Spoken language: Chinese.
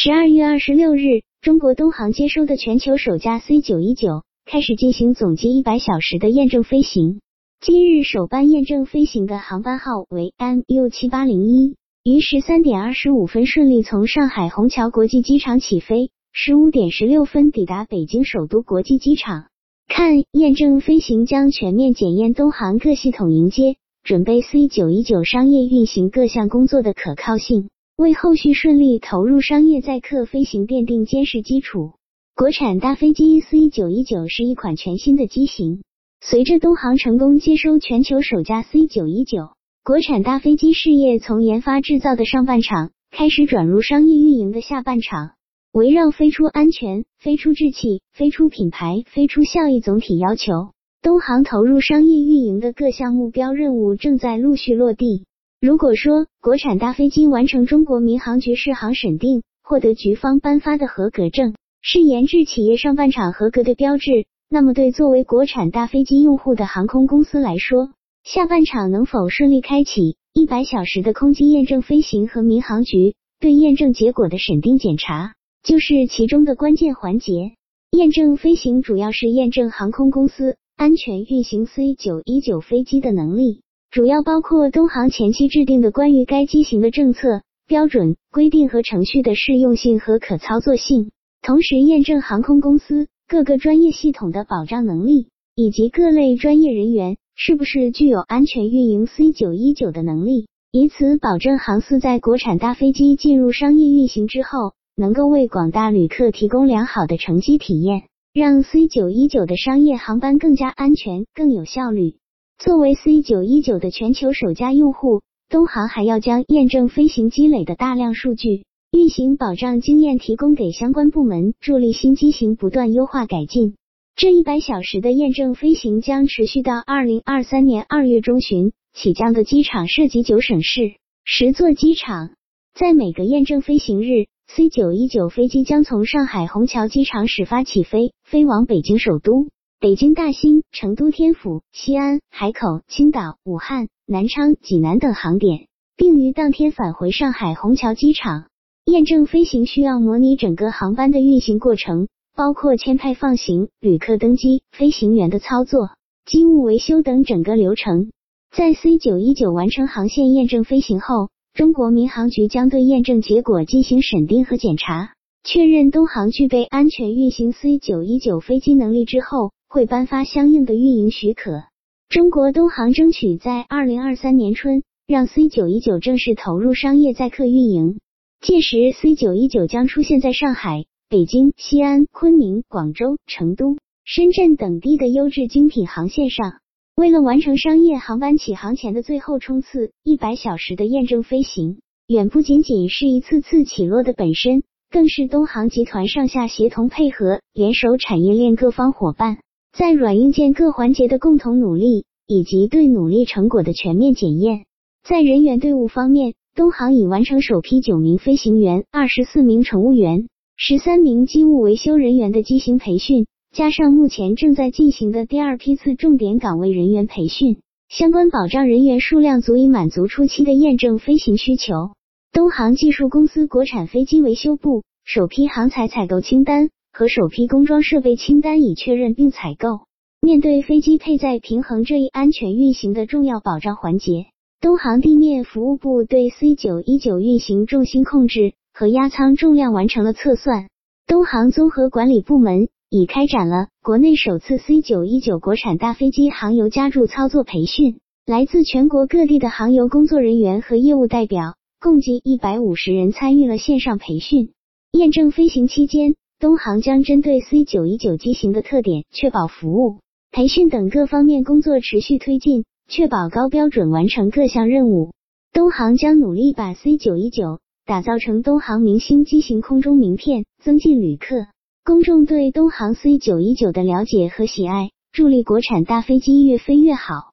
十二月二十六日，中国东航接收的全球首架 C 九一九开始进行总计一百小时的验证飞行。今日首班验证飞行的航班号为 MU 七八零一，于十三点二十五分顺利从上海虹桥国际机场起飞，十五点十六分抵达北京首都国际机场。看，验证飞行将全面检验东航各系统迎接、准备 C 九一九商业运行各项工作的可靠性，为后续顺利投入商业载客飞行奠定坚实基础。国产大飞机 C 九一九是一款全新的机型。随着东航成功接收全球首架 C 九一九，国产大飞机事业从研发制造的上半场开始转入商业运营的下半场。围绕飞出安全、飞出志气、飞出品牌、飞出效益总体要求，东航投入商业运营的各项目标任务正在陆续落地。如果说国产大飞机完成中国民航局试航审定，获得局方颁发的合格证，是研制企业上半场合格的标志。那么，对作为国产大飞机用户的航空公司来说，下半场能否顺利开启一百小时的空机验证飞行和民航局对验证结果的审定检查，就是其中的关键环节。验证飞行主要是验证航空公司安全运行 C 九一九飞机的能力，主要包括东航前期制定的关于该机型的政策、标准、规定和程序的适用性和可操作性，同时验证航空公司。各个专业系统的保障能力，以及各类专业人员是不是具有安全运营 C 九一九的能力，以此保证航司在国产大飞机进入商业运行之后，能够为广大旅客提供良好的乘机体验，让 C 九一九的商业航班更加安全、更有效率。作为 C 九一九的全球首家用户，东航还要将验证飞行积累的大量数据。运行保障经验提供给相关部门，助力新机型不断优化改进。这一百小时的验证飞行将持续到二零二三年二月中旬。起降的机场涉及九省市十座机场，在每个验证飞行日，C 九一九飞机将从上海虹桥机场始发起飞，飞往北京首都、北京大兴、成都天府、西安、海口、青岛、武汉、南昌、济南等航点，并于当天返回上海虹桥机场。验证飞行需要模拟整个航班的运行过程，包括签派放行、旅客登机、飞行员的操作、机务维修等整个流程。在 C 九一九完成航线验证飞行后，中国民航局将对验证结果进行审定和检查，确认东航具备安全运行 C 九一九飞机能力之后，会颁发相应的运营许可。中国东航争取在二零二三年春让 C 九一九正式投入商业载客运营。届时，C 九一九将出现在上海、北京、西安、昆明、广州、成都、深圳等地的优质精品航线上。为了完成商业航班起航前的最后冲刺，一百小时的验证飞行，远不仅仅是一次次起落的本身，更是东航集团上下协同配合、联手产业链各方伙伴，在软硬件各环节的共同努力，以及对努力成果的全面检验。在人员队伍方面，东航已完成首批九名飞行员、二十四名乘务员、十三名机务维修人员的机型培训，加上目前正在进行的第二批次重点岗位人员培训，相关保障人员数量足以满足初期的验证飞行需求。东航技术公司国产飞机维修部首批航材采购清单和首批工装设备清单已确认并采购。面对飞机配载平衡这一安全运行的重要保障环节。东航地面服务部对 C 九一九运行重心控制和压舱重量完成了测算。东航综合管理部门已开展了国内首次 C 九一九国产大飞机航油加注操作培训，来自全国各地的航油工作人员和业务代表共计一百五十人参与了线上培训。验证飞行期间，东航将针对 C 九一九机型的特点、确保服务、培训等各方面工作持续推进。确保高标准完成各项任务，东航将努力把 C 九一九打造成东航明星机型空中名片，增进旅客、公众对东航 C 九一九的了解和喜爱，助力国产大飞机越飞越好。